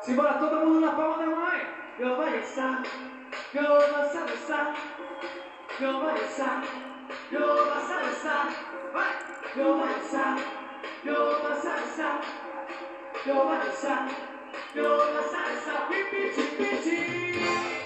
Simbora todo mundo na palma da. Eu vou dançar, eu vou dançar, dançar. Vou dançar, vou dançar, dançar. Vai! Eu vou dançar, eu vou dançar, dançar. Vou dançar, eu vou dançar, dançar. Pipiti, piti.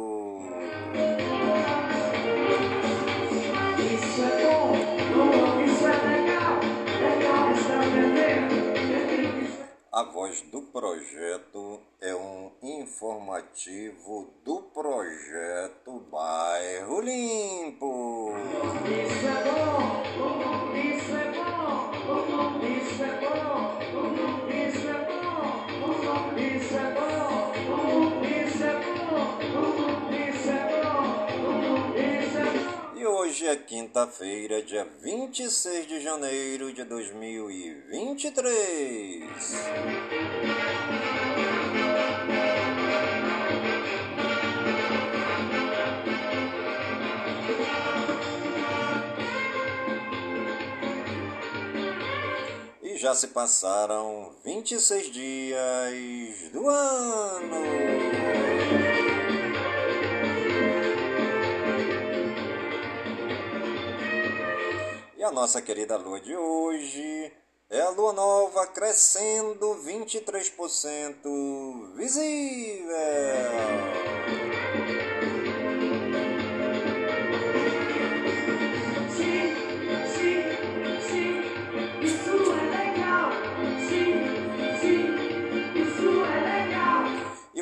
A voz do projeto é um informativo do projeto Bairro Limpo. Isso é bom, bom, isso é bom, isso é bom, isso é bom, isso é bom, isso é bom, isso é hoje é quinta-feira, dia 26 de janeiro de 2023. E já se passaram 26 dias do ano. A nossa querida lua de hoje é a lua nova crescendo 23% visível.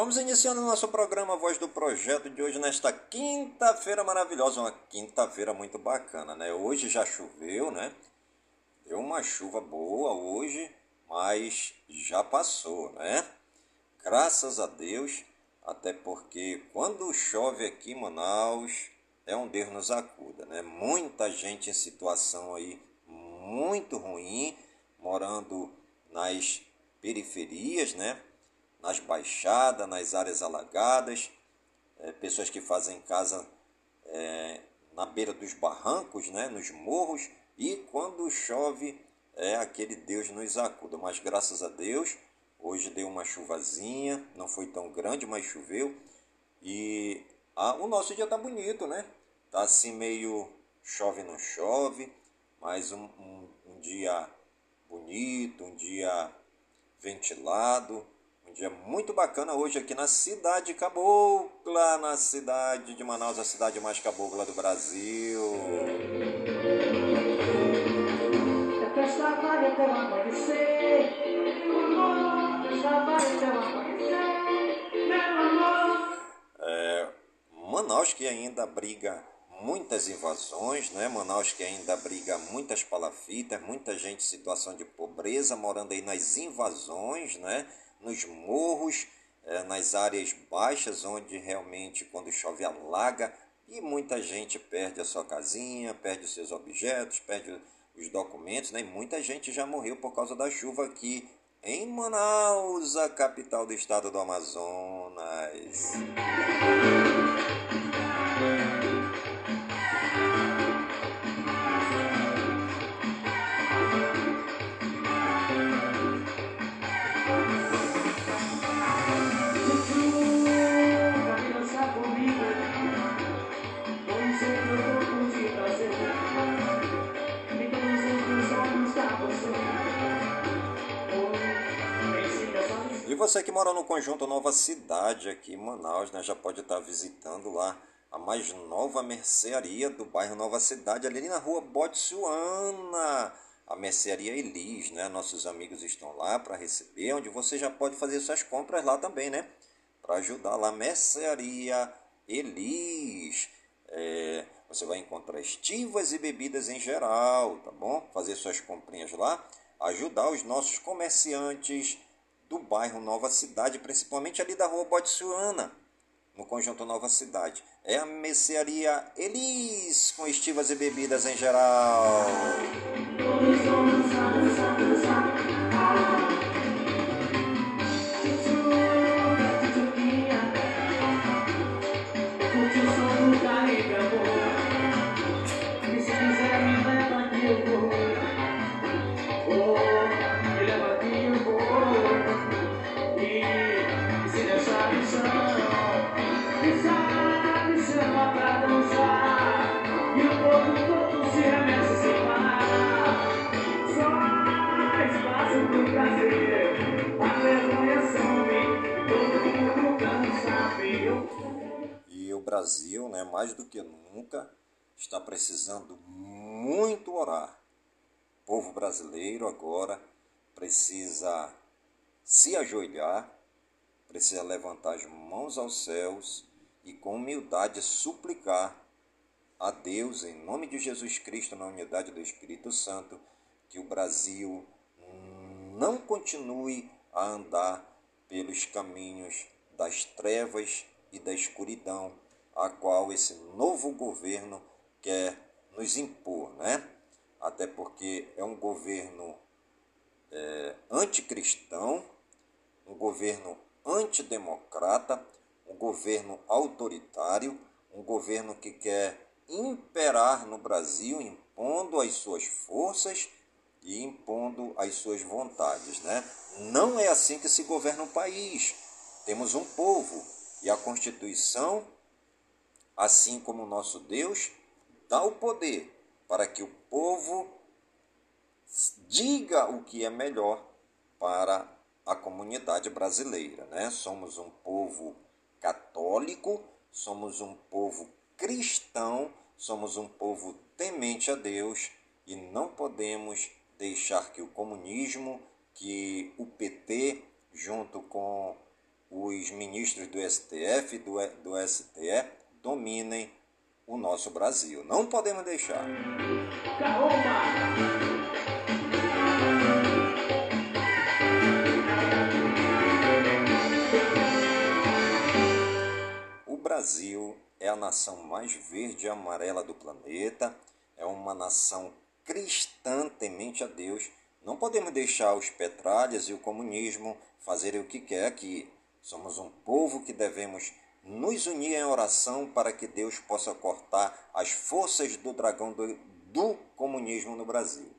Vamos iniciando nosso programa Voz do Projeto de hoje, nesta quinta-feira maravilhosa, uma quinta-feira muito bacana, né? Hoje já choveu, né? Deu uma chuva boa hoje, mas já passou, né? Graças a Deus, até porque quando chove aqui em Manaus, é um Deus nos acuda, né? Muita gente em situação aí muito ruim, morando nas periferias, né? Nas baixadas, nas áreas alagadas, é, pessoas que fazem casa é, na beira dos barrancos, né? Nos morros, e quando chove, é aquele Deus nos acuda. Mas graças a Deus, hoje deu uma chuvazinha, não foi tão grande, mas choveu. E ah, o nosso dia tá bonito, né? Tá assim meio chove não chove, mas um, um, um dia bonito, um dia ventilado, um dia muito bacana hoje aqui na cidade cabocla, na cidade de Manaus, a cidade mais cabocla do Brasil. A festa vai até o amanhecer. Meu amor, a festa vai até o amanhecer. Meu amor. É, Manaus que ainda abriga muitas invasões, né? Manaus que ainda abriga muitas palafitas, muita gente em situação de pobreza morando aí nas invasões, né? Nos morros, é, nas áreas baixas onde realmente quando chove alaga e muita gente perde a sua casinha, perde os seus objetos, perde os documentos, né? E muita gente já morreu por causa da chuva aqui em Manaus, a capital do estado do Amazonas. Você que mora no conjunto Nova Cidade, aqui em Manaus, né, já pode estar visitando lá a mais nova mercearia do bairro Nova Cidade, ali na rua Botsuana, a mercearia Elis, né? Nossos amigos estão lá para receber, onde você já pode fazer suas compras lá também, né? Para ajudar lá, mercearia Elis. É, você vai encontrar estivas e bebidas em geral, tá bom? Fazer suas comprinhas lá, ajudar os nossos comerciantes do bairro Nova Cidade, principalmente ali da rua Botsuana, no conjunto Nova Cidade. É a mercearia Elis, com estivas e bebidas em geral. Brasil, né, mais do que nunca, está precisando muito orar. O povo brasileiro agora precisa se ajoelhar, precisa levantar as mãos aos céus e com humildade suplicar a Deus, em nome de Jesus Cristo, na unidade do Espírito Santo, que o Brasil não continue a andar pelos caminhos das trevas e da escuridão, a qual esse novo governo quer nos impor, né? Até porque é um governo é, anticristão, um governo antidemocrata, um governo autoritário, um governo que quer imperar no Brasil, impondo as suas forças e impondo as suas vontades, né? Não é assim que se governa um país. Temos um povo e a Constituição assim como nosso Deus dá o poder para que o povo diga o que é melhor para a comunidade brasileira, né? Somos um povo católico, somos um povo cristão, somos um povo temente a Deus e não podemos deixar que o comunismo, que o PT, junto com os ministros do STF do, do STE, dominem o nosso Brasil. Não podemos deixar. O Brasil é a nação mais verde e amarela do planeta, é uma nação cristã temente a Deus. Não podemos deixar os petralhas e o comunismo fazerem o que quer aqui. Somos um povo que devemos nos unir em oração para que Deus possa cortar as forças do dragão do, do comunismo no Brasil.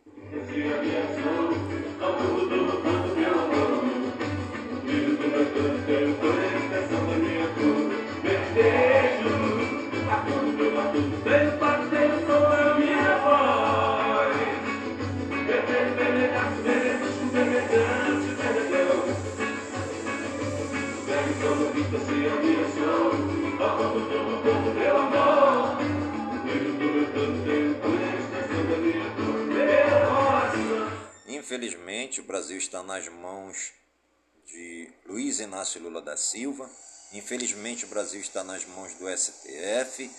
Infelizmente, o Brasil está nas mãos de Luiz Inácio Lula da Silva. Infelizmente, o Brasil está nas mãos do STF.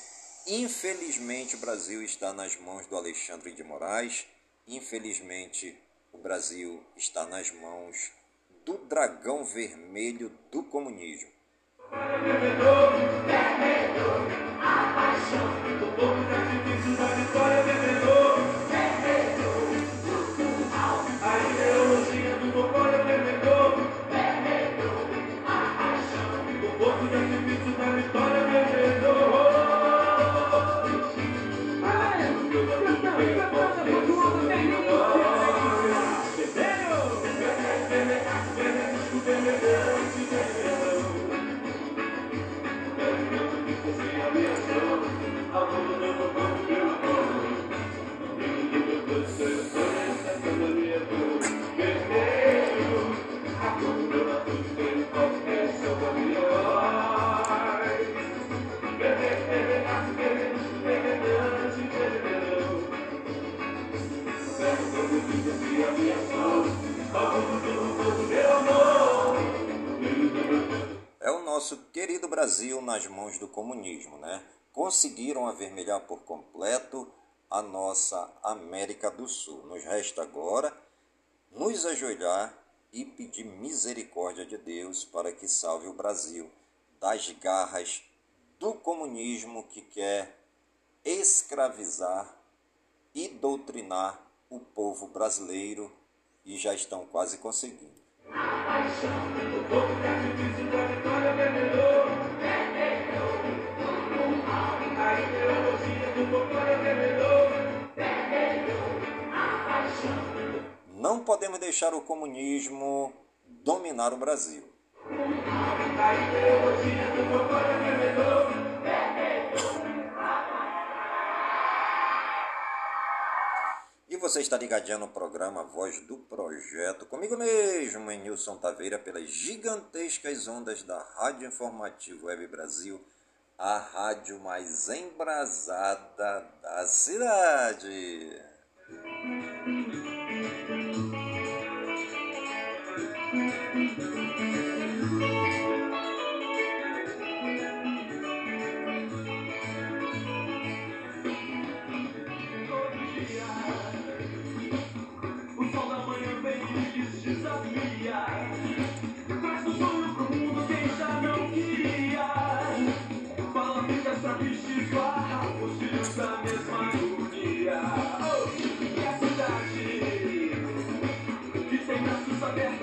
Infelizmente, o Brasil está nas mãos do Alexandre de Moraes. Infelizmente, o Brasil está nas mãos do dragão vermelho do comunismo. A paixão do povo da vitória Brasil nas mãos do comunismo, né? Conseguiram avermelhar por completo a nossa América do Sul. Nos resta agora nos ajoelhar e pedir misericórdia de Deus para que salve o Brasil das garras do comunismo que quer escravizar e doutrinar o povo brasileiro e já estão quase conseguindo. Não podemos deixar o comunismo dominar o Brasil. E você está ligadinho no programa Voz do Projeto, comigo mesmo, em Nilson Taveira, pelas gigantescas ondas da Rádio Informativo Web Brasil, a rádio mais embrasada da cidade.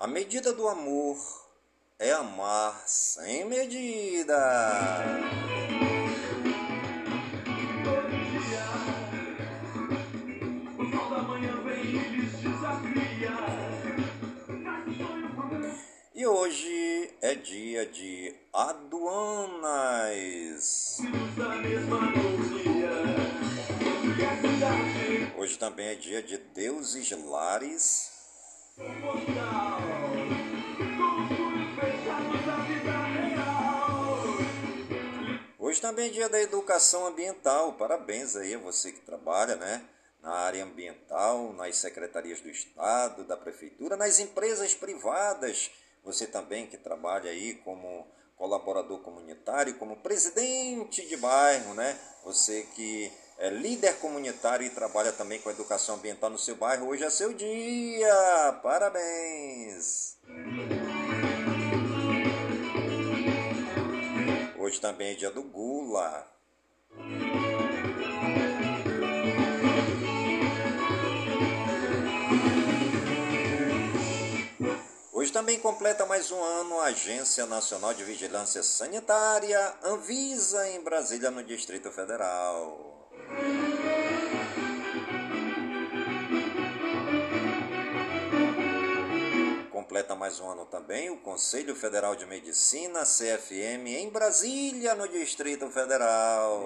A medida do amor é amar sem medida. E hoje é dia de aduanas. Hoje também é dia de deuses lares. Hoje também é dia da educação ambiental. Parabéns aí a você que trabalha, né? Na área ambiental, nas secretarias do Estado, da Prefeitura, nas empresas privadas. Você também que trabalha aí como colaborador comunitário, como presidente de bairro, né? Você que é líder comunitário e trabalha também com educação ambiental no seu bairro. Hoje é seu dia! Parabéns! Hoje também é dia do Gula. Hoje também completa mais um ano a Agência Nacional de Vigilância Sanitária, Anvisa, em Brasília, no Distrito Federal. Completa mais um ano também o Conselho Federal de Medicina, CFM, em Brasília, no Distrito Federal.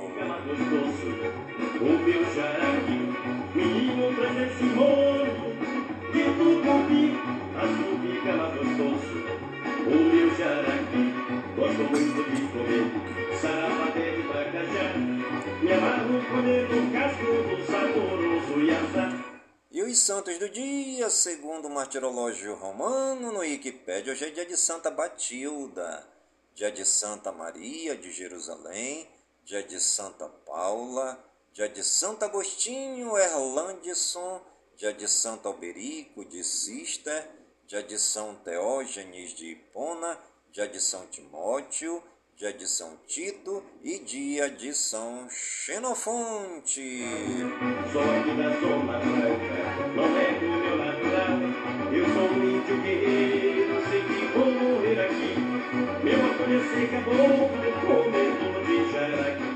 O meu jaraqui, gosto muito de comer, sarapaté de tracajá. E os santos do dia, segundo o martirológio romano no Wikipédia, hoje é dia de Santa Batilda, dia de Santa Maria de Jerusalém, dia de Santa Paula, dia de Santo Agostinho Erlandson, dia de Santo Alberico de Cister, dia de São Teógenes de Hipona, dia de São Timóteo, dia de São Tito e dia de São Xenofonte. Sou não é do meu natural. Eu sou um índio guerreiro, sei que vou morrer aqui. Meu acontecer acabou com medo de jaraqui.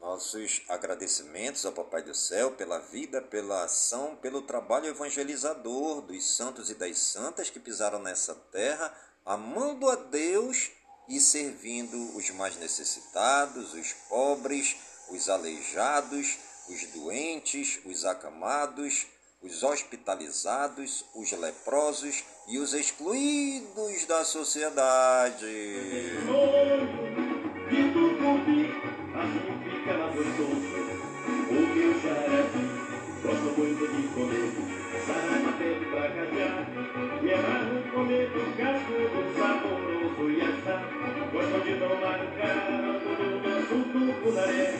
Nossos agradecimentos ao Papai do Céu pela vida, pela ação, pelo trabalho evangelizador dos santos e das santas que pisaram nessa terra, amando a Deus e servindo os mais necessitados, os pobres, os aleijados, os doentes, os acamados, os hospitalizados, os leprosos e os excluídos da sociedade. Pra cajar, e comer do Gosto de tomar tucunaré,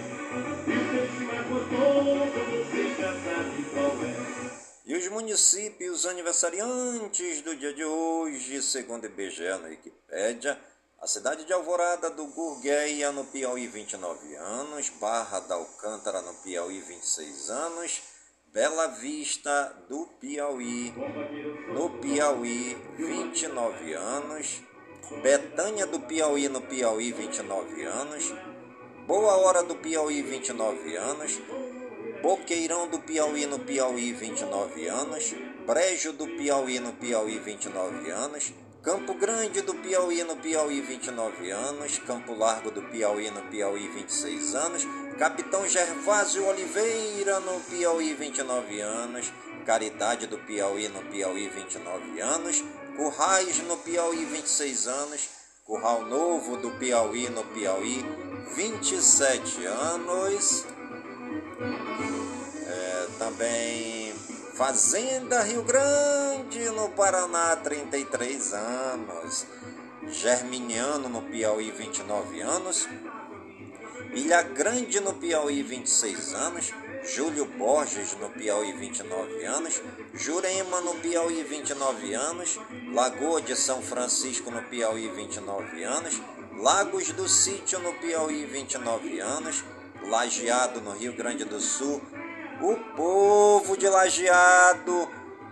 e o peixe mais gostoso você já sabe qual é. E os municípios aniversariantes do dia de hoje, segundo IBGE na Wikipédia, a cidade de Alvorada do Gurgueia, no Piauí, 29 anos, Barra da Alcântara, no Piauí, 26 anos, Bela Vista do Piauí, no Piauí, 29 anos, Betânia do Piauí, no Piauí, 29 anos, Boa Hora do Piauí, 29 anos, Boqueirão do Piauí no Piauí, 29 anos. Brejo do Piauí no Piauí, 29 anos. Campo Grande do Piauí no Piauí, 29 anos. Campo Largo do Piauí no Piauí, 26 anos. Capitão Gervásio Oliveira no Piauí, 29 anos. Caridade do Piauí no Piauí, 29 anos. Currais no Piauí, 26 anos. Curral Novo do Piauí no Piauí, 27 anos. É, também Fazenda Rio Grande, no Paraná, 33 anos. Germiniano, no Piauí, 29 anos. Ilha Grande, no Piauí, 26 anos. Júlio Borges, no Piauí, 29 anos. Jurema, no Piauí, 29 anos. Lagoa de São Francisco, no Piauí, 29 anos. Lagos do Sítio, no Piauí, 29 anos. Lajeado, no Rio Grande do Sul. O povo de Lajeado,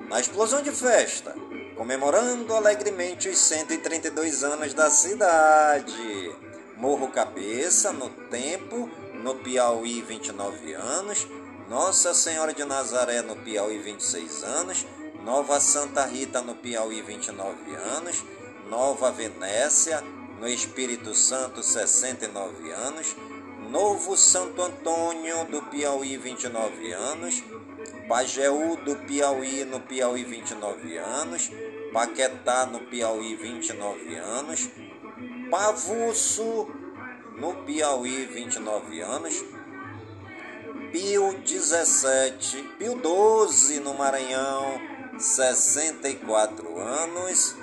na explosão de festa, comemorando alegremente os 132 anos da cidade. Morro Cabeça, no Tempo, no Piauí, 29 anos. Nossa Senhora de Nazaré, no Piauí, 26 anos. Nova Santa Rita, no Piauí, 29 anos. Nova Venécia, no Espírito Santo, 69 anos. Novo Santo Antônio do Piauí, 29 anos. Pajeú do Piauí, no Piauí, 29 anos. Paquetá, no Piauí, 29 anos. Pavuço, no Piauí, 29 anos. Pio 17, Pio 12 no Maranhão, 64 anos.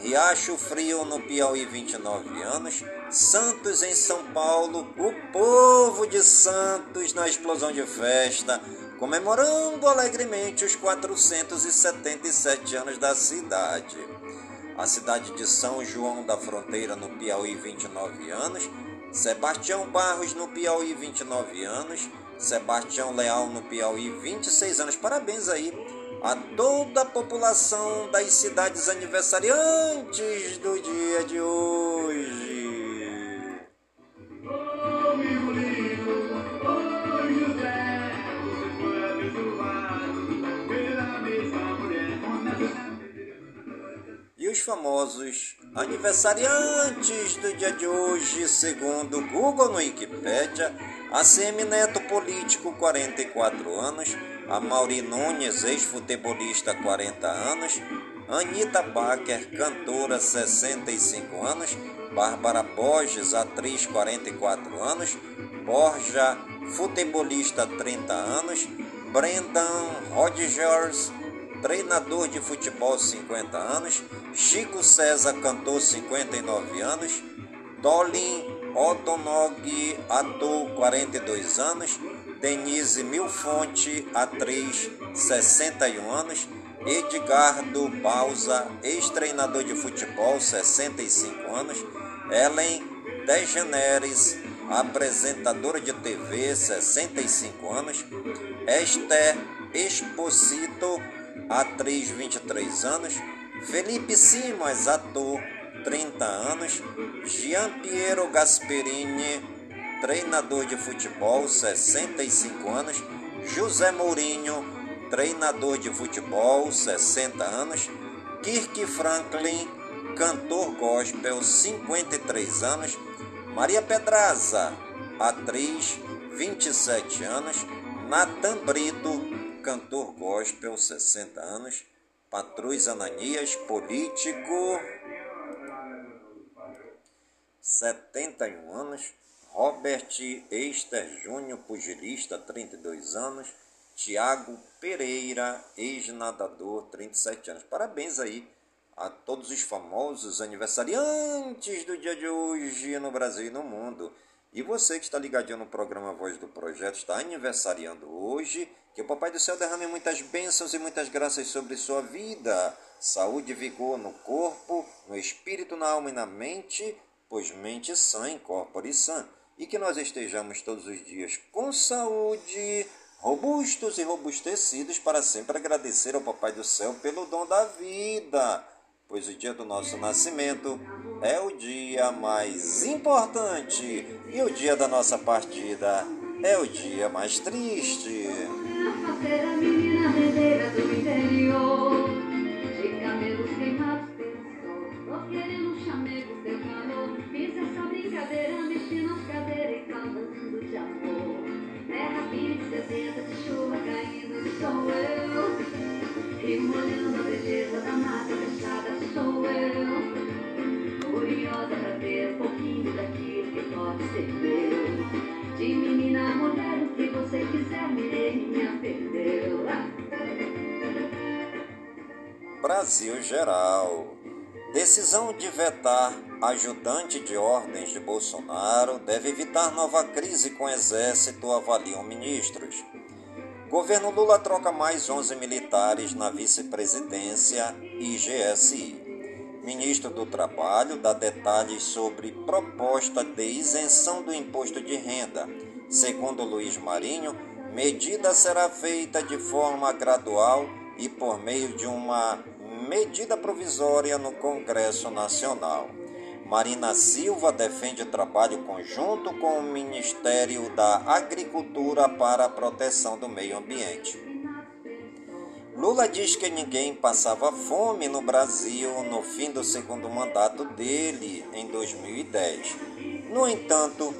Riacho Frio no Piauí, 29 anos. Santos em São Paulo, o povo de Santos na explosão de festa, comemorando alegremente os 477 anos da cidade. A cidade de São João da Fronteira, no Piauí, 29 anos. Sebastião Barros, no Piauí, 29 anos. Sebastião Leal, no Piauí, 26 anos. Parabéns aí a toda a população das cidades aniversariantes do dia de hoje. E os famosos aniversariantes do dia de hoje, segundo o Google no Wikipedia, ACM Neto Político, 44 anos, a Mauri Nunes, ex-futebolista, 40 anos, Anitta Baker, cantora, 65 anos, Bárbara Borges, atriz, 44 anos, Borja, futebolista, 30 anos, Brendan Rodgers, treinador de futebol, 50 anos, Chico César, cantor, 59 anos, Dolin Odonog, ator, 42 anos, Denise Milfonte, atriz, 61 anos, Edgardo Bausa, ex-treinador de futebol, 65 anos, Ellen Degeneres, apresentadora de TV, 65 anos, Esther Exposito, atriz, 23 anos, Felipe Simas, ator, 30 anos, Gian Piero Gasperini, treinador de futebol, 65 anos, José Mourinho, treinador de futebol, 60 anos, Kirk Franklin, cantor gospel, 53 anos. Maria Pedraza, atriz, 27 anos. Natan Brito, cantor gospel, 60 anos. Patrus Ananias, político, 71 anos. Robert Eister Júnior, pugilista, 32 anos. Tiago Pereira, ex-nadador, 37 anos. Parabéns aí a todos os famosos aniversariantes do dia de hoje no Brasil e no mundo. E você que está ligadinho no programa Voz do Projeto, está aniversariando hoje. Que o Papai do Céu derrame muitas bênçãos e muitas graças sobre sua vida. Saúde e vigor no corpo, no espírito, na alma e na mente, pois mente sã, incorpore sã. E que nós estejamos todos os dias com saúde, robustos e robustecidos para sempre agradecer ao Papai do Céu pelo dom da vida, pois o dia do nosso nascimento é o dia mais importante e o dia da nossa partida é o dia mais triste. Pouquinho daquilo que pode ser meu. De menina mulher, o que você quiser. Brasil Geral. Decisão de vetar ajudante de ordens de Bolsonaro deve evitar nova crise com exército, avaliam ministros. Governo Lula troca mais 11 militares na vice-presidência e GSI. Ministro do Trabalho dá detalhes sobre proposta de isenção do imposto de renda. Segundo Luiz Marinho, medida será feita de forma gradual e por meio de uma medida provisória no Congresso Nacional. Marina Silva defende trabalho conjunto com o Ministério da Agricultura para a proteção do meio ambiente. Lula diz que ninguém passava fome no Brasil no fim do segundo mandato dele, em 2010. No entanto,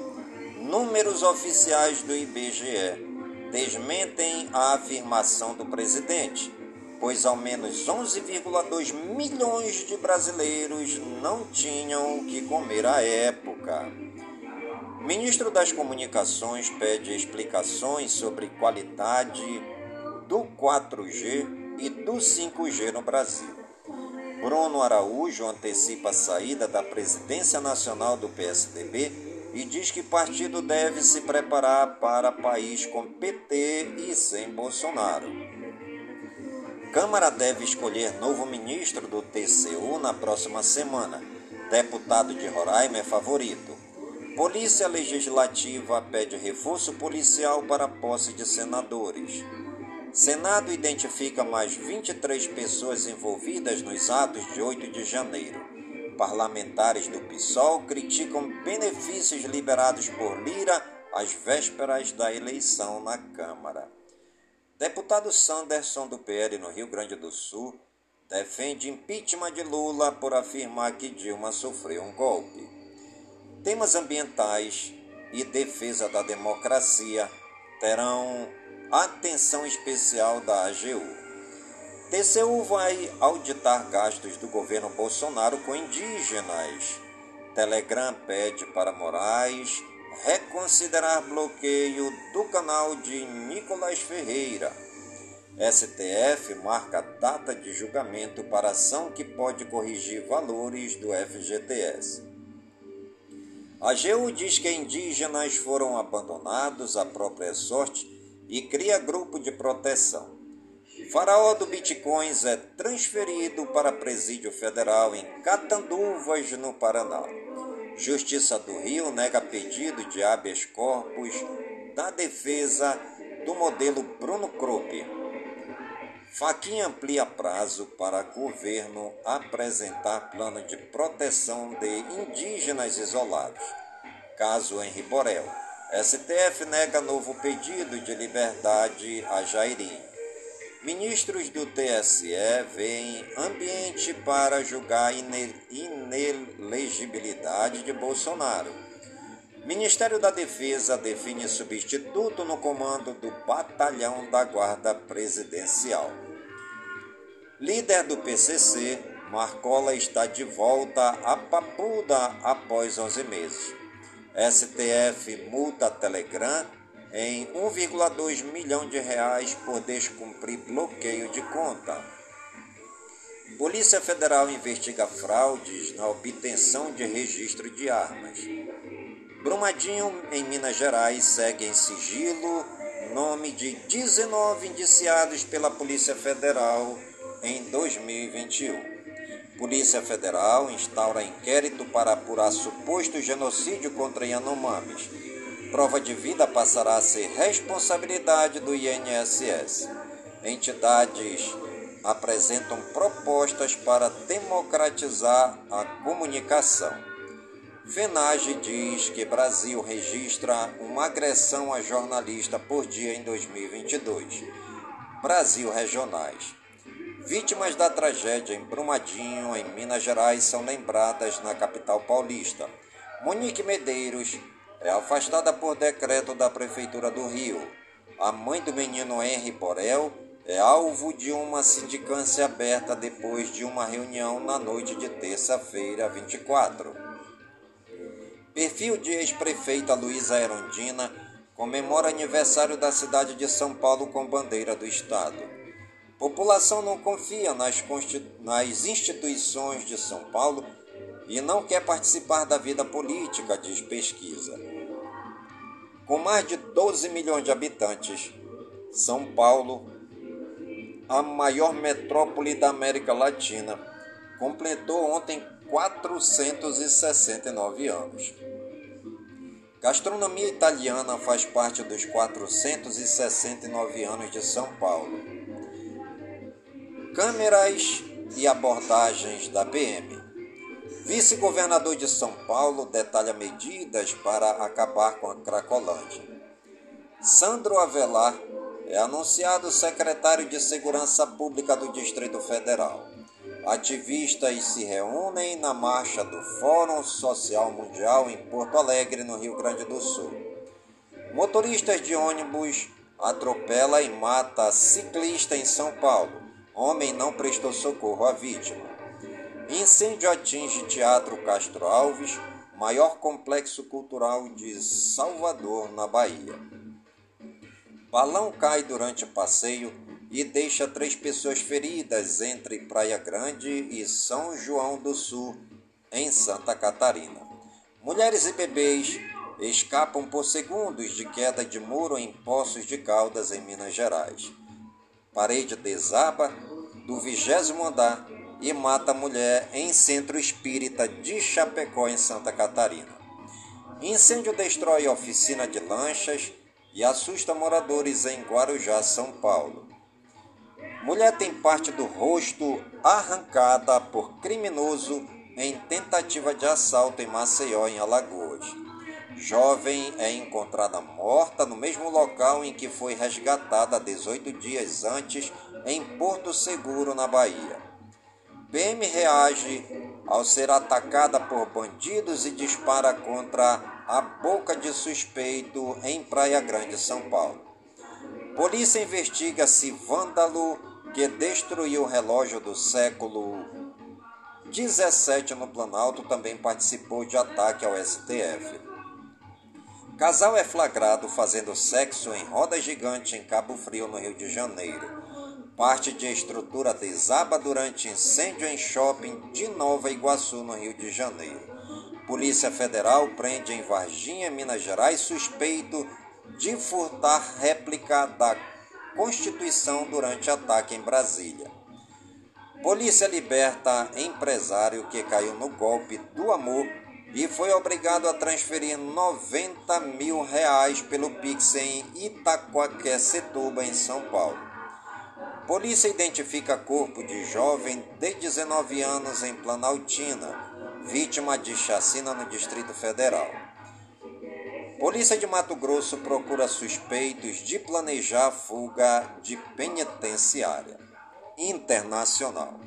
números oficiais do IBGE desmentem a afirmação do presidente pois ao menos 11,2 milhões de brasileiros não tinham o que comer à época. Ministro das Comunicações pede explicações sobre qualidade do 4G e do 5G no Brasil. Bruno Araújo antecipa a saída da presidência nacional do PSDB e diz que partido deve se preparar para país com PT e sem Bolsonaro. Câmara deve escolher novo ministro do TCU na próxima semana. Deputado de Roraima é favorito. Polícia Legislativa pede reforço policial para posse de senadores. Senado identifica mais 23 pessoas envolvidas nos atos de 8 de janeiro. Parlamentares do PSOL criticam benefícios liberados por Lira às vésperas da eleição na Câmara. Deputado Sanderson do PL no Rio Grande do Sul defende impeachment de Lula por afirmar que Dilma sofreu um golpe. Temas ambientais e defesa da democracia terão atenção especial da AGU. TCU vai auditar gastos do governo Bolsonaro com indígenas. Telegram pede para Moraes reconsiderar bloqueio do canal de Nicolás Ferreira. STF marca data de julgamento para ação que pode corrigir valores do FGTS. A AGU diz que indígenas foram abandonados à própria sorte e cria grupo de proteção. Faraó do Bitcoins é transferido para presídio federal em Catanduvas, no Paraná. Justiça do Rio nega pedido de habeas corpus da defesa do modelo Bruno Krupp. Faquinha amplia prazo para governo apresentar plano de proteção de indígenas isolados. Caso Henri Borel. STF nega novo pedido de liberdade a Jairim. Ministros do TSE veem ambiente para julgar inelegibilidade de Bolsonaro. Ministério da Defesa define substituto no comando do Batalhão da Guarda Presidencial. Líder do PCC, Marcola está de volta a Papuda após 11 meses. STF multa Telegram em 1,2 milhão de reais por descumprir bloqueio de conta. Polícia Federal investiga fraudes na obtenção de registro de armas. Brumadinho, em Minas Gerais, segue em sigilo nome de 19 indiciados pela Polícia Federal em 2021. Polícia Federal instaura inquérito para apurar suposto genocídio contra Yanomamis prova de vida passará a ser responsabilidade do INSS. Entidades apresentam propostas para democratizar a comunicação. FENAGE diz que Brasil registra uma agressão a jornalista por dia em 2022. Brasil Regionais. Vítimas da tragédia em Brumadinho, em Minas Gerais, são lembradas na capital paulista. Monique Medeiros é afastada por decreto da Prefeitura do Rio. A mãe do menino Henry Borel é alvo de uma sindicância aberta depois de uma reunião na noite de terça-feira 24. Perfil de ex-prefeita Luísa Erondina comemora aniversário da cidade de São Paulo com bandeira do Estado. População não confia nas, nas instituições de São Paulo e não quer participar da vida política, diz pesquisa. Com mais de 12 milhões de habitantes, São Paulo, a maior metrópole da América Latina, completou ontem 469 anos. Gastronomia italiana faz parte dos 469 anos de São Paulo. Câmeras e abordagens da PM. Vice-governador de São Paulo detalha medidas para acabar com a Cracolândia. Sandro Avelar é anunciado secretário de Segurança Pública do Distrito Federal. Ativistas se reúnem na marcha do Fórum Social Mundial em Porto Alegre, no Rio Grande do Sul. Motoristas de ônibus atropela e mata ciclista em São Paulo. Homem não prestou socorro à vítima. Incêndio atinge Teatro Castro Alves, maior complexo cultural de Salvador, na Bahia. Balão cai durante passeio e deixa três pessoas feridas entre Praia Grande e São João do Sul, em Santa Catarina. Mulheres e bebês escapam por segundos de queda de muro em Poços de Caldas, em Minas Gerais. Parede desaba do vigésimo andar e mata a mulher em centro espírita de Chapecó, em Santa Catarina. Incêndio destrói oficina de lanchas e assusta moradores em Guarujá, São Paulo. Mulher tem parte do rosto arrancada por criminoso em tentativa de assalto em Maceió, em Alagoas. Jovem é encontrada morta no mesmo local em que foi resgatada 18 dias antes, em Porto Seguro, na Bahia. PM reage ao ser atacada por bandidos e dispara contra a boca de suspeito em Praia Grande, São Paulo. Polícia investiga se vândalo que destruiu o relógio do século 17 no Planalto também participou de ataque ao STF. Casal é flagrado fazendo sexo em roda gigante em Cabo Frio, no Rio de Janeiro. Parte de estrutura desaba durante incêndio em shopping de Nova Iguaçu, no Rio de Janeiro. Polícia Federal prende em Varginha, Minas Gerais, suspeito de furtar réplica da Constituição durante ataque em Brasília. Polícia liberta empresário que caiu no golpe do amor e foi obrigado a transferir 90 mil reais pelo Pix em Itaquaquecetuba, em São Paulo. Polícia identifica corpo de jovem de 19 anos em Planaltina, vítima de chacina no Distrito Federal. Polícia de Mato Grosso procura suspeitos de planejar fuga de penitenciária internacional.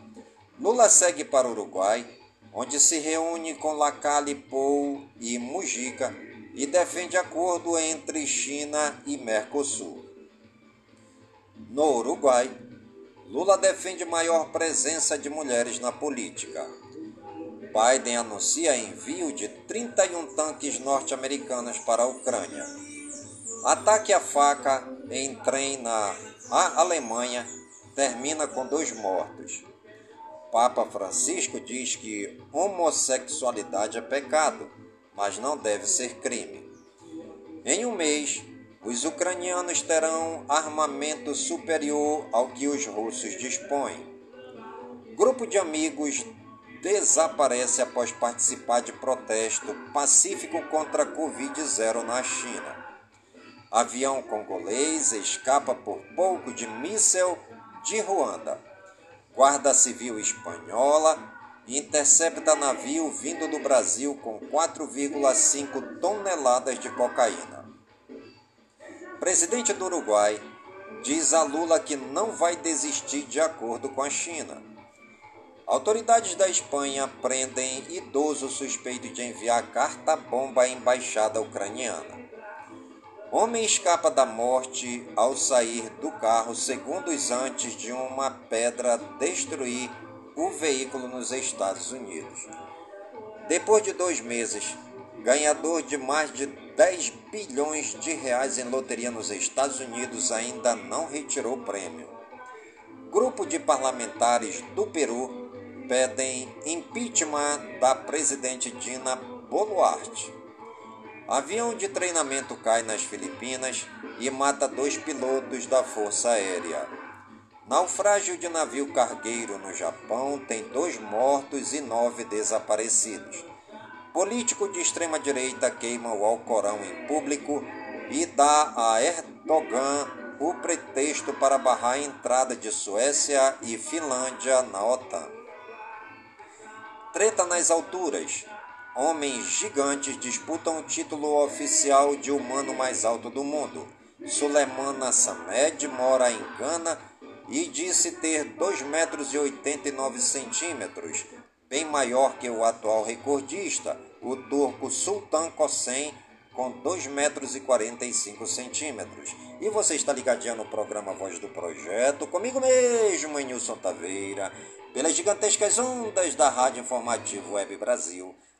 Lula segue para o Uruguai, onde se reúne com Lacalle Pou e Mujica e defende acordo entre China e Mercosul. No Uruguai, Lula defende maior presença de mulheres na política. Biden anuncia envio de 31 tanques norte-americanos para a Ucrânia. Ataque à faca em trem na Alemanha termina com dois mortos. Papa Francisco diz que homossexualidade é pecado, mas não deve ser crime. Em um mês, os ucranianos terão armamento superior ao que os russos dispõem. Grupo de amigos desaparece após participar de protesto pacífico contra a Covid-0 na China. Avião congolês escapa por pouco de míssel de Ruanda. Guarda Civil espanhola intercepta navio vindo do Brasil com 4,5 toneladas de cocaína. Presidente do Uruguai diz a Lula que não vai desistir de acordo com a China. Autoridades da Espanha prendem idoso suspeito de enviar carta-bomba à embaixada ucraniana. Homem escapa da morte ao sair do carro segundos antes de uma pedra destruir o veículo nos Estados Unidos. Depois de dois meses, ganhador de mais de 10 bilhões de reais em loteria nos Estados Unidos, ainda não retirou o prêmio. Grupo de parlamentares do Peru pedem impeachment da presidente Dina Boluarte. Avião de treinamento cai nas Filipinas e mata dois pilotos da Força Aérea. Naufrágio de navio cargueiro no Japão tem dois mortos e nove desaparecidos. Político de extrema-direita queima o Alcorão em público e dá a Erdogan o pretexto para barrar a entrada de Suécia e Finlândia na OTAN. Treta nas alturas. Homens gigantes disputam o título oficial de humano mais alto do mundo. Suleiman Samed mora em Gana e disse ter 2,89 metros e 89 centímetros, bem maior que o atual recordista, o turco Sultan Kosen, com 2 metros e 45 centímetros. E você está ligadinho no programa Voz do Projeto, comigo mesmo, Nilson Taveira, pelas gigantescas ondas da Rádio Informativo Web Brasil,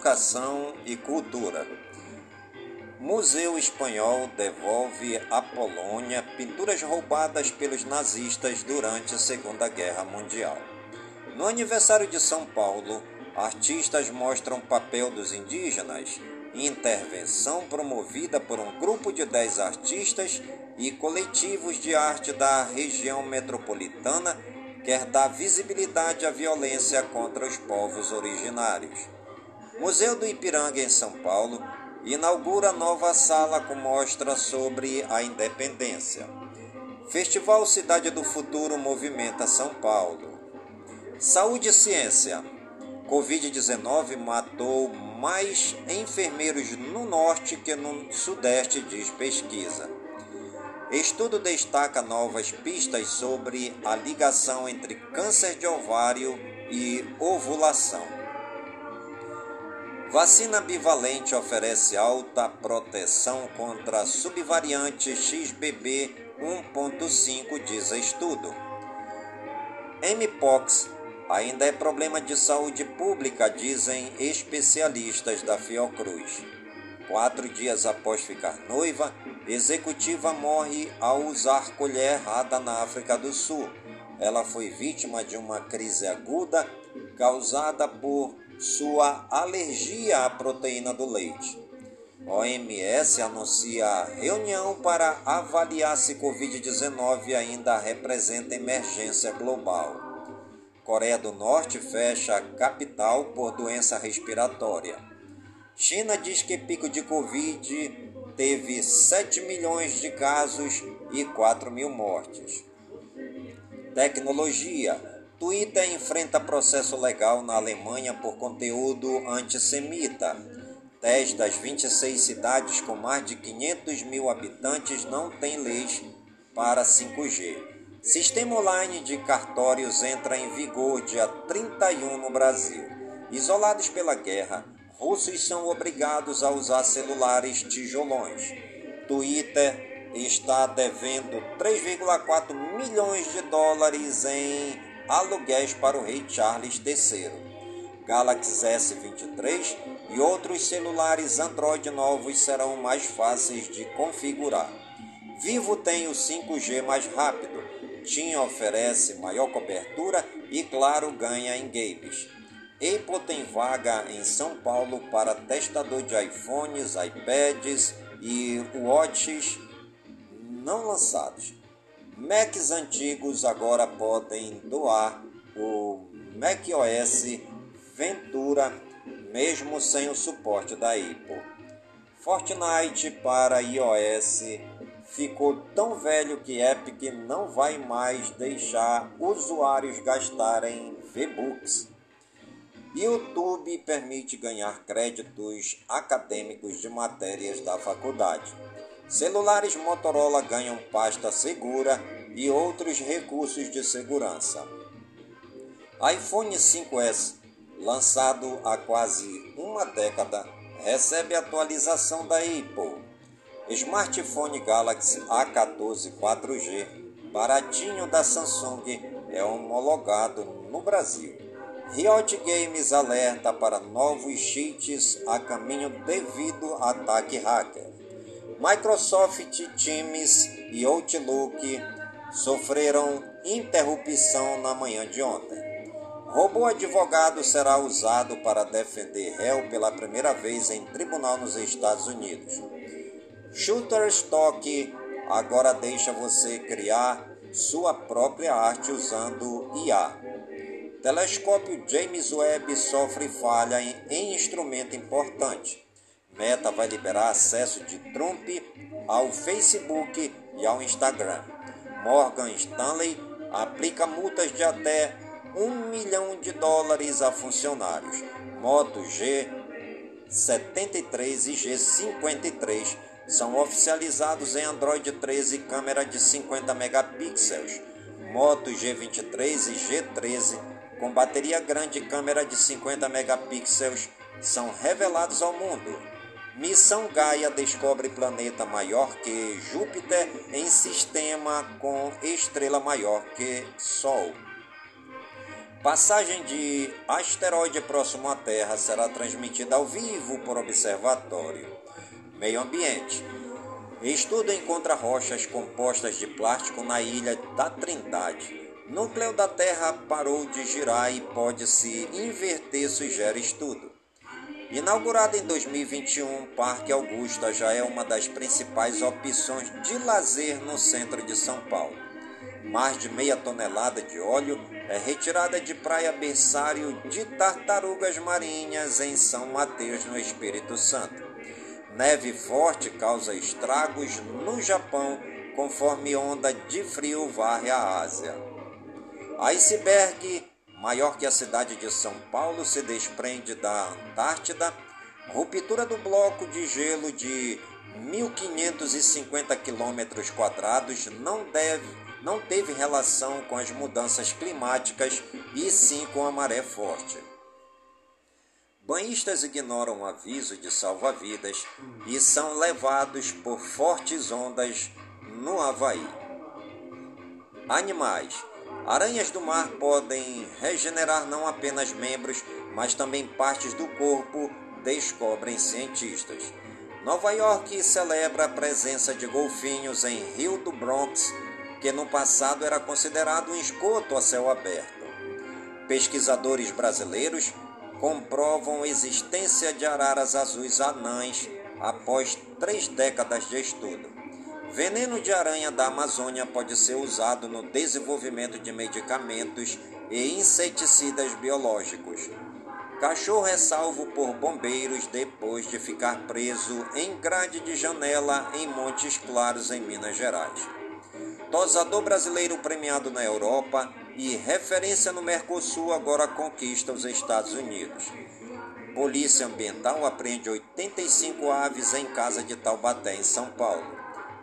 Educação e Cultura. Museu Espanhol devolve à Polônia pinturas roubadas pelos nazistas durante a Segunda Guerra Mundial. No aniversário de São Paulo, artistas mostram o papel dos indígenas, intervenção promovida por um grupo de dez artistas e coletivos de arte da região metropolitana quer dar visibilidade à violência contra os povos originários. Museu do Ipiranga, em São Paulo, inaugura nova sala com mostra sobre a independência. Festival Cidade do Futuro movimenta São Paulo. Saúde e ciência. Covid-19 matou mais enfermeiros no norte que no sudeste, diz pesquisa. Estudo destaca novas pistas sobre a ligação entre câncer de ovário e ovulação. Vacina bivalente oferece alta proteção contra a subvariante XBB 1.5, diz estudo. Mpox ainda é problema de saúde pública, dizem especialistas da Fiocruz. Quatro dias após ficar noiva, executiva morre ao usar colher errada na África do Sul. Ela foi vítima de uma crise aguda causada por sua alergia à proteína do leite. OMS anuncia reunião para avaliar se Covid-19 ainda representa emergência global. Coreia do Norte fecha a capital por doença respiratória. China diz que pico de Covid teve 7 milhões de casos e 4 mil mortes. Tecnologia. Twitter enfrenta processo legal na Alemanha por conteúdo antissemita. 10 das 26 cidades com mais de 500 mil habitantes não têm leis para 5G. Sistema online de cartórios entra em vigor dia 31 no Brasil. Isolados pela guerra, russos são obrigados a usar celulares tijolões. Twitter está devendo 3,4 milhões de dólares em aluguéis para o rei Charles III. Galaxy S23 e outros celulares Android novos serão mais fáceis de configurar. Vivo tem o 5G mais rápido, TIM oferece maior cobertura e Claro ganha em games. Apple tem vaga em São Paulo para testador de iPhones, iPads e Watches não lançados. Macs antigos agora podem doar o macOS Ventura mesmo sem o suporte da Apple. Fortnite para iOS ficou tão velho que Epic não vai mais deixar usuários gastarem V-Bucks. YouTube permite ganhar créditos acadêmicos de matérias da faculdade. Celulares Motorola ganham pasta segura e outros recursos de segurança. iPhone 5S, lançado há quase uma década, recebe atualização da Apple. Smartphone Galaxy A14 4G, baratinho da Samsung, é homologado no Brasil. Riot Games alerta para novos cheats a caminho devido a ataque hacker. Microsoft Teams e Outlook sofreram interrupção na manhã de ontem. Robô advogado será usado para defender réu pela primeira vez em tribunal nos Estados Unidos. Shutterstock agora deixa você criar sua própria arte usando IA. Telescópio James Webb sofre falha em, em instrumento importante. Meta vai liberar acesso de Trump ao Facebook e ao Instagram. Morgan Stanley aplica multas de até 1 milhão de dólares a funcionários. Moto G73 e G53 são oficializados em Android 13 câmera de 50 megapixels. Moto G23 e G13 com bateria grande e câmera de 50 megapixels são revelados ao mundo. Missão Gaia descobre planeta maior que Júpiter em sistema com estrela maior que Sol. Passagem de asteroide próximo à Terra será transmitida ao vivo por observatório. Meio Ambiente. Estudo encontra rochas compostas de plástico na ilha da Trindade. Núcleo da Terra parou de girar e pode se inverter, sugere estudo. Inaugurado em 2021, Parque Augusta já é uma das principais opções de lazer no centro de São Paulo. Mais de meia tonelada de óleo é retirada de praia berçário de tartarugas marinhas em São Mateus, no Espírito Santo. Neve forte causa estragos no Japão, conforme onda de frio varre a Ásia. Iceberg, maior que a cidade de São Paulo, se desprende da Antártida. Ruptura do bloco de gelo de 1.550 quilômetros quadrados não deve não teve relação com as mudanças climáticas e sim com a maré forte. Banhistas ignoram o aviso de salva-vidas e são levados por fortes ondas no Havaí. Animais. Aranhas do mar podem regenerar não apenas membros, mas também partes do corpo, descobrem cientistas. Nova York celebra a presença de golfinhos em Rio do Bronx, que no passado era considerado um esgoto a céu aberto. Pesquisadores brasileiros comprovam existência de araras azuis anãs após três décadas de estudo. Veneno de aranha da Amazônia pode ser usado no desenvolvimento de medicamentos e inseticidas biológicos. Cachorro é salvo por bombeiros depois de ficar preso em grade de janela em Montes Claros, em Minas Gerais. Tosador brasileiro premiado na Europa e referência no Mercosul agora conquista os Estados Unidos. Polícia Ambiental apreende 85 aves em casa de Taubaté, em São Paulo.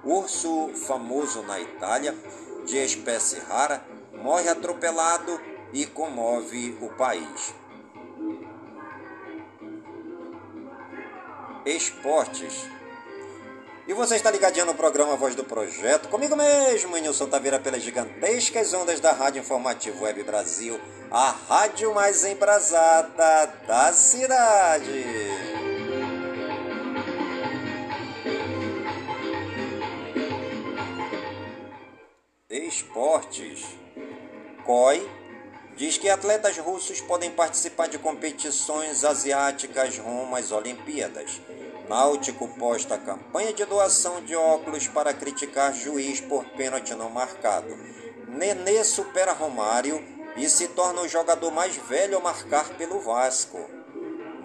Urso famoso na Itália, de espécie rara, morre atropelado e comove o país. Esportes. E você está ligadinho no programa Voz do Projeto, comigo mesmo, Nilson Taveira, pelas gigantescas ondas da Rádio Informativo Web Brasil, a rádio mais embrasada da cidade. Esportes. COI diz que atletas russos podem participar de competições asiáticas rumo às Olimpíadas. Náutico posta campanha de doação de óculos para criticar juiz por pênalti não marcado. Nenê supera Romário e se torna o jogador mais velho a marcar pelo Vasco.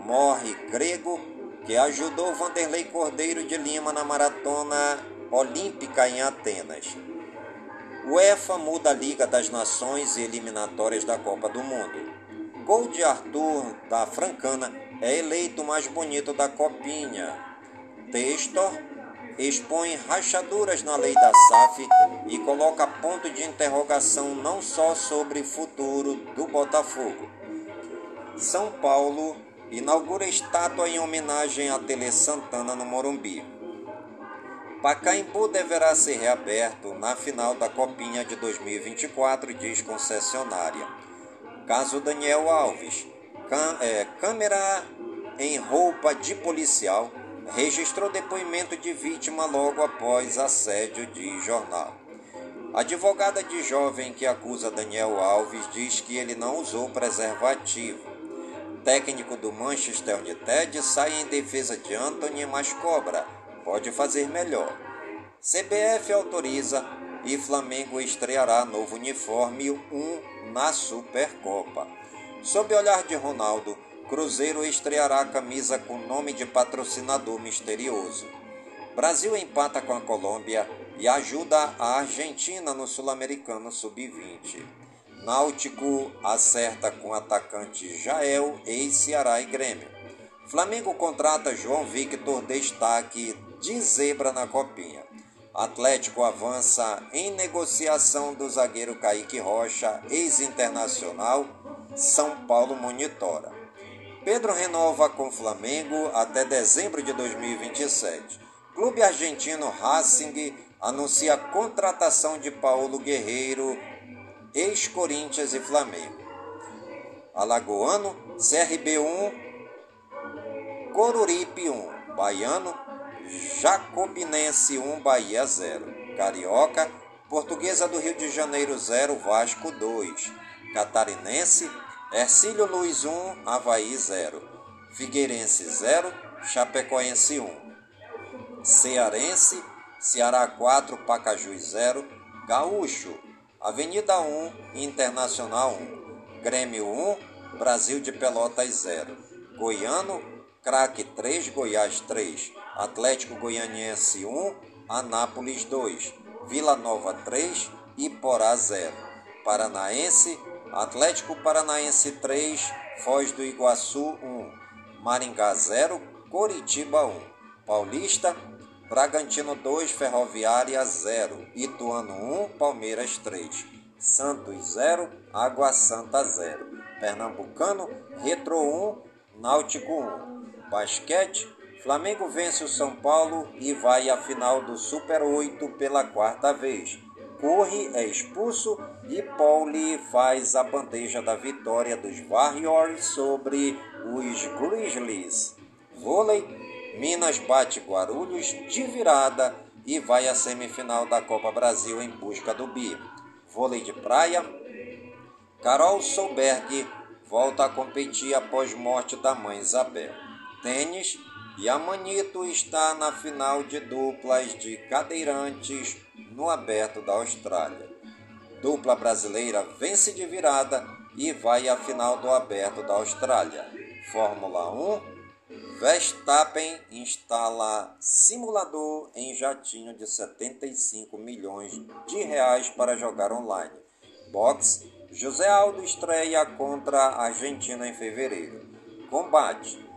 Morre Grego, que ajudou Vanderlei Cordeiro de Lima na maratona olímpica em Atenas. UEFA muda a Liga das Nações e eliminatórias da Copa do Mundo. Gol de Arthur da Francana é eleito mais bonito da Copinha. Textor expõe rachaduras na lei da SAF e coloca ponto de interrogação não só sobre futuro do Botafogo. São Paulo inaugura estátua em homenagem a Tele Santana no Morumbi. Pacaembu deverá ser reaberto na final da Copinha de 2024, diz concessionária. Caso Daniel Alves. é, câmera em roupa de policial registrou depoimento de vítima logo após assédio de jornal. Advogada de jovem que acusa Daniel Alves diz que ele não usou preservativo. Técnico do Manchester United sai em defesa de Anthony, mas cobra pode fazer melhor. CBF autoriza e Flamengo estreará novo uniforme 1 na Supercopa. Sob olhar de Ronaldo, Cruzeiro estreará a camisa com nome de patrocinador misterioso. Brasil empata com a Colômbia e ajuda a Argentina no Sul-Americano Sub-20. Náutico acerta com atacante Jael, ex-Ceará e Grêmio. Flamengo contrata João Victor, destaque de zebra na copinha. Atlético avança em negociação do zagueiro Kaique Rocha, ex-internacional. São Paulo monitora. Pedro renova com Flamengo até dezembro de 2027. Clube argentino Racing anuncia a contratação de Paulo Guerreiro, ex-Corinthians e Flamengo. Alagoano, CRB 1, Coruripe 1, Baiano, Jacobinense 1, Bahia 0. Carioca, Portuguesa do Rio de Janeiro 0, Vasco 2. Catarinense, Ercílio Luiz 1, Havaí 0. Figueirense 0, Chapecoense 1. Cearense, Ceará 4, Pacajus 0. Gaúcho, Avenida 1, Internacional 1. Grêmio 1, Brasil de Pelotas 0. Goiano, Craque 3, Goiás 3. Atlético Goianiense 1, Anápolis 2, Vila Nova 3, Iporá 0. Paranaense, Atlético Paranaense 3, Foz do Iguaçu 1, Maringá 0, Coritiba 1. Paulista, Bragantino 2, Ferroviária 0, Ituano 1, Palmeiras 3, Santos 0, Água Santa 0. Pernambucano, Retro 1, Náutico 1. Basquete, Flamengo vence o São Paulo e vai à final do Super 8 pela quarta vez. Curry é expulso e Pauli faz a bandeja da vitória dos Warriors sobre os Grizzlies. Vôlei, Minas bate Guarulhos de virada e vai à semifinal da Copa Brasil em busca do bi. Vôlei de praia, Carol Solberg volta a competir após morte da mãe Isabel. Tênis, e a Manito está na final de duplas de cadeirantes no Aberto da Austrália. Dupla brasileira vence de virada e vai à final do Aberto da Austrália. Fórmula 1 Verstappen instala simulador em jatinho de 75 milhões de reais para jogar online. Box José Aldo estreia contra a Argentina em fevereiro. Combate.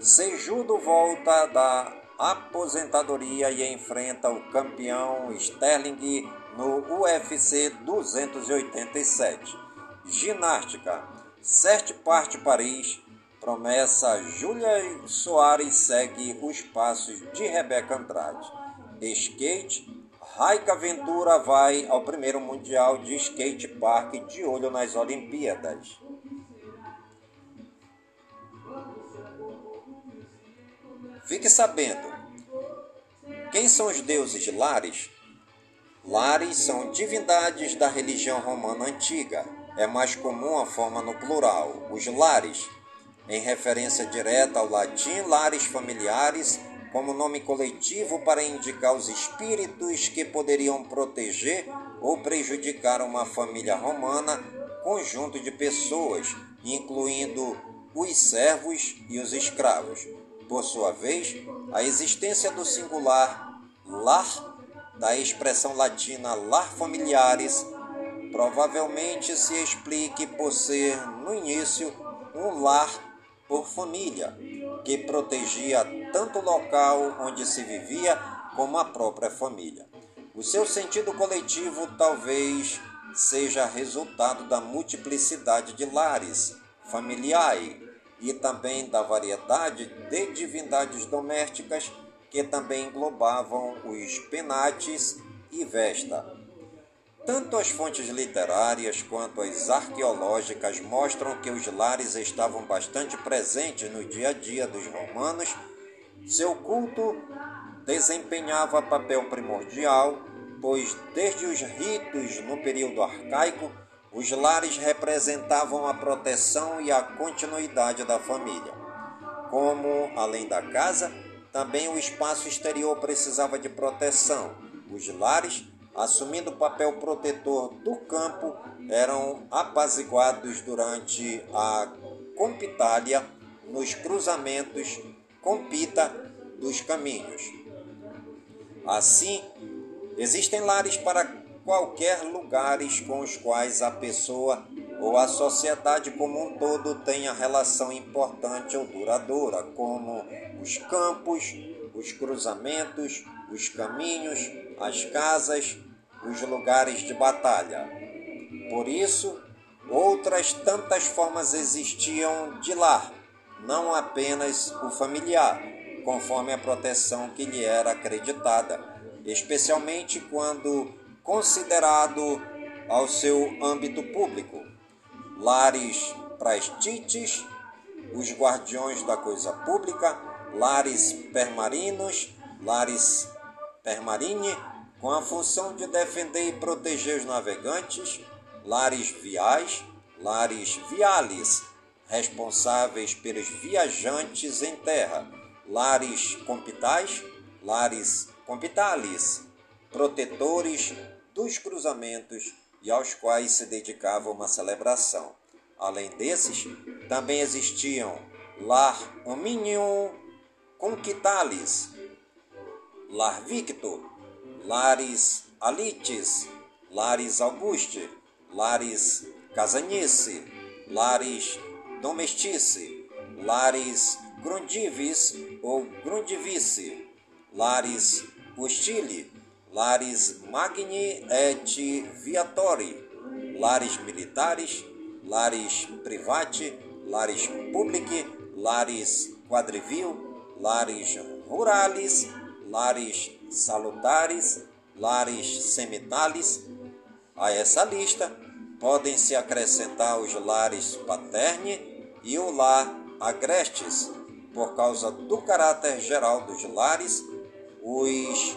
Sejudo volta da aposentadoria e enfrenta o campeão Sterling no UFC 287. Ginástica. Sete parte Paris Promessa Júlia Soares segue os passos de Rebeca Andrade. Skate Raika Ventura vai ao primeiro Mundial de Skate Park de olho nas Olimpíadas. Fique sabendo. Quem são os deuses de Lares? Lares são divindades da religião romana antiga. É mais comum a forma no plural. Os lares em referência direta ao latim lares familiares, como nome coletivo para indicar os espíritos que poderiam proteger ou prejudicar uma família romana, conjunto de pessoas, incluindo os servos e os escravos. Por sua vez, a existência do singular lar, da expressão latina lar familiares, provavelmente se explique por ser, no início, um lar por família, que protegia tanto o local onde se vivia como a própria família. O seu sentido coletivo talvez seja resultado da multiplicidade de lares familiares e também da variedade de divindades domésticas que também englobavam os penates e Vesta. Tanto as fontes literárias quanto as arqueológicas mostram que os lares estavam bastante presentes no dia a dia dos romanos. Seu culto desempenhava papel primordial, pois desde os ritos no período arcaico, os lares representavam a proteção e a continuidade da família. Como, além da casa, também o espaço exterior precisava de proteção. Os lares assumindo o papel protetor do campo, eram apaziguados durante a compitália nos cruzamentos compita dos caminhos. Assim, existem lares para qualquer lugares com os quais a pessoa ou a sociedade como um todo tenha relação importante ou duradoura, como os campos, os cruzamentos, os caminhos, as casas, os lugares de batalha. Por isso, outras tantas formas existiam de lar, não apenas o familiar, conforme a proteção que lhe era acreditada, especialmente quando considerado ao seu âmbito público. Lares praestites, os guardiões da coisa pública, lares permarinos, lares permarine, com a função de defender e proteger os navegantes, lares viais, lares viales, responsáveis pelos viajantes em terra, lares compitais, lares compitales, protetores dos cruzamentos e aos quais se dedicava uma celebração. Além desses, também existiam lar hominium conquitalis, lar victor, Lares Alites, Lares Auguste, Lares Casanice, Lares Domestice, Lares Grundivis ou Grundivice, Lares Hostile, Lares Magni et Viatori, Lares Militares, Lares Private, Lares Public, Lares Quadrivil, Lares Rurales, Lares salutares, lares semitales. A essa lista podem se acrescentar os lares paterni e o lar agrestes. Por causa do caráter geral dos lares, os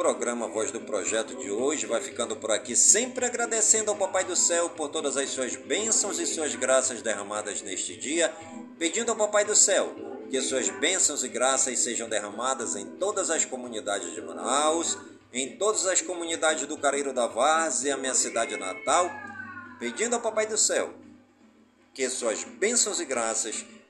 Programa Voz do Projeto de hoje vai ficando por aqui, sempre agradecendo ao Papai do Céu por todas as suas bênçãos e suas graças derramadas neste dia, pedindo ao Papai do Céu que suas bênçãos e graças sejam derramadas em todas as comunidades de Manaus, em todas as comunidades do Careiro da Várzea, minha cidade natal, pedindo ao Papai do Céu que suas bênçãos e graças